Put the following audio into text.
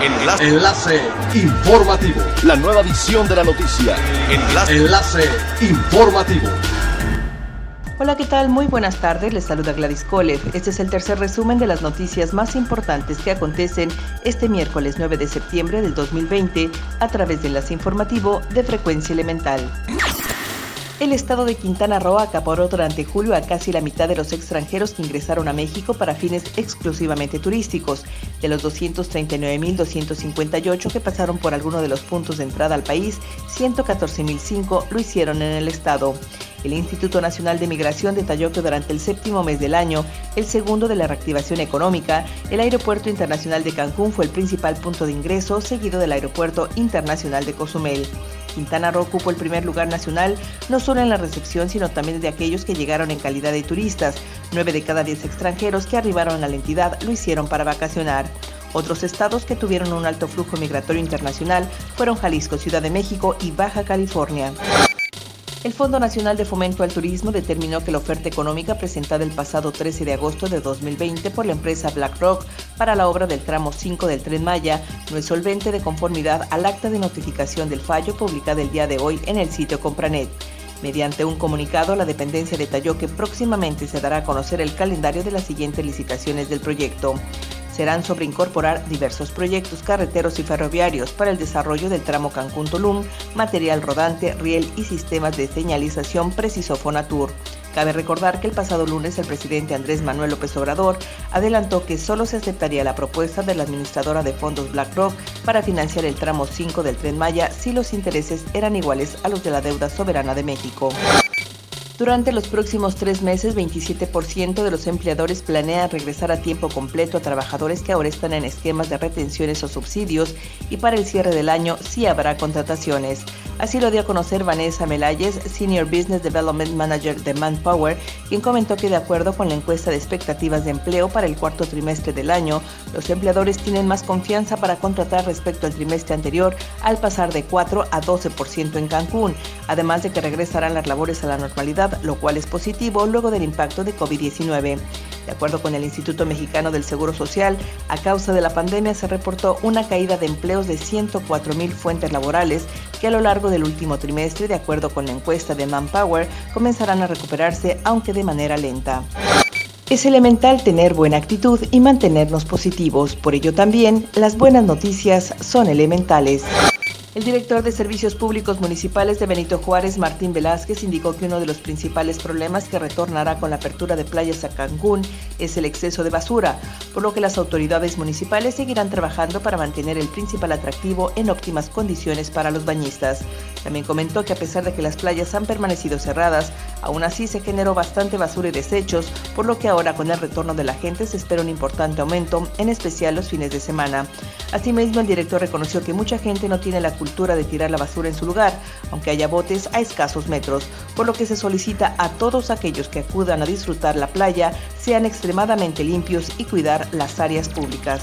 Enlace. Enlace informativo. La nueva edición de la noticia. Enlace. Enlace informativo. Hola, ¿qué tal? Muy buenas tardes. Les saluda Gladys Kolev. Este es el tercer resumen de las noticias más importantes que acontecen este miércoles 9 de septiembre del 2020 a través de Enlace Informativo de Frecuencia Elemental. El estado de Quintana Roo acaparó durante julio a casi la mitad de los extranjeros que ingresaron a México para fines exclusivamente turísticos. De los 239.258 que pasaron por alguno de los puntos de entrada al país, 114.005 lo hicieron en el estado. El Instituto Nacional de Migración detalló que durante el séptimo mes del año, el segundo de la reactivación económica, el Aeropuerto Internacional de Cancún fue el principal punto de ingreso, seguido del Aeropuerto Internacional de Cozumel. Quintana Roo ocupó el primer lugar nacional, no solo en la recepción, sino también de aquellos que llegaron en calidad de turistas. Nueve de cada diez extranjeros que arribaron a la entidad lo hicieron para vacacionar. Otros estados que tuvieron un alto flujo migratorio internacional fueron Jalisco, Ciudad de México y Baja California. El Fondo Nacional de Fomento al Turismo determinó que la oferta económica presentada el pasado 13 de agosto de 2020 por la empresa BlackRock para la obra del tramo 5 del Tren Maya no es solvente de conformidad al acta de notificación del fallo publicada el día de hoy en el sitio Compranet. Mediante un comunicado, la dependencia detalló que próximamente se dará a conocer el calendario de las siguientes licitaciones del proyecto serán sobre incorporar diversos proyectos carreteros y ferroviarios para el desarrollo del tramo Cancún-Tulum, material rodante, riel y sistemas de señalización preciso Fonatur. Cabe recordar que el pasado lunes el presidente Andrés Manuel López Obrador adelantó que solo se aceptaría la propuesta de la administradora de fondos BlackRock para financiar el tramo 5 del tren Maya si los intereses eran iguales a los de la deuda soberana de México. Durante los próximos tres meses, 27% de los empleadores planean regresar a tiempo completo a trabajadores que ahora están en esquemas de retenciones o subsidios y para el cierre del año sí habrá contrataciones. Así lo dio a conocer Vanessa Melayes, Senior Business Development Manager de Manpower, quien comentó que de acuerdo con la encuesta de expectativas de empleo para el cuarto trimestre del año, los empleadores tienen más confianza para contratar respecto al trimestre anterior al pasar de 4 a 12% en Cancún, además de que regresarán las labores a la normalidad, lo cual es positivo luego del impacto de COVID-19. De acuerdo con el Instituto Mexicano del Seguro Social, a causa de la pandemia se reportó una caída de empleos de 104 mil fuentes laborales que a lo largo del último trimestre, de acuerdo con la encuesta de Manpower, comenzarán a recuperarse, aunque de manera lenta. Es elemental tener buena actitud y mantenernos positivos, por ello también las buenas noticias son elementales. El director de Servicios Públicos Municipales de Benito Juárez, Martín Velázquez, indicó que uno de los principales problemas que retornará con la apertura de playas a Cancún es el exceso de basura, por lo que las autoridades municipales seguirán trabajando para mantener el principal atractivo en óptimas condiciones para los bañistas. También comentó que a pesar de que las playas han permanecido cerradas, aún así se generó bastante basura y desechos, por lo que ahora con el retorno de la gente se espera un importante aumento, en especial los fines de semana. Asimismo, el director reconoció que mucha gente no tiene la cultura de tirar la basura en su lugar, aunque haya botes a escasos metros, por lo que se solicita a todos aquellos que acudan a disfrutar la playa sean extremadamente limpios y cuidar las áreas públicas.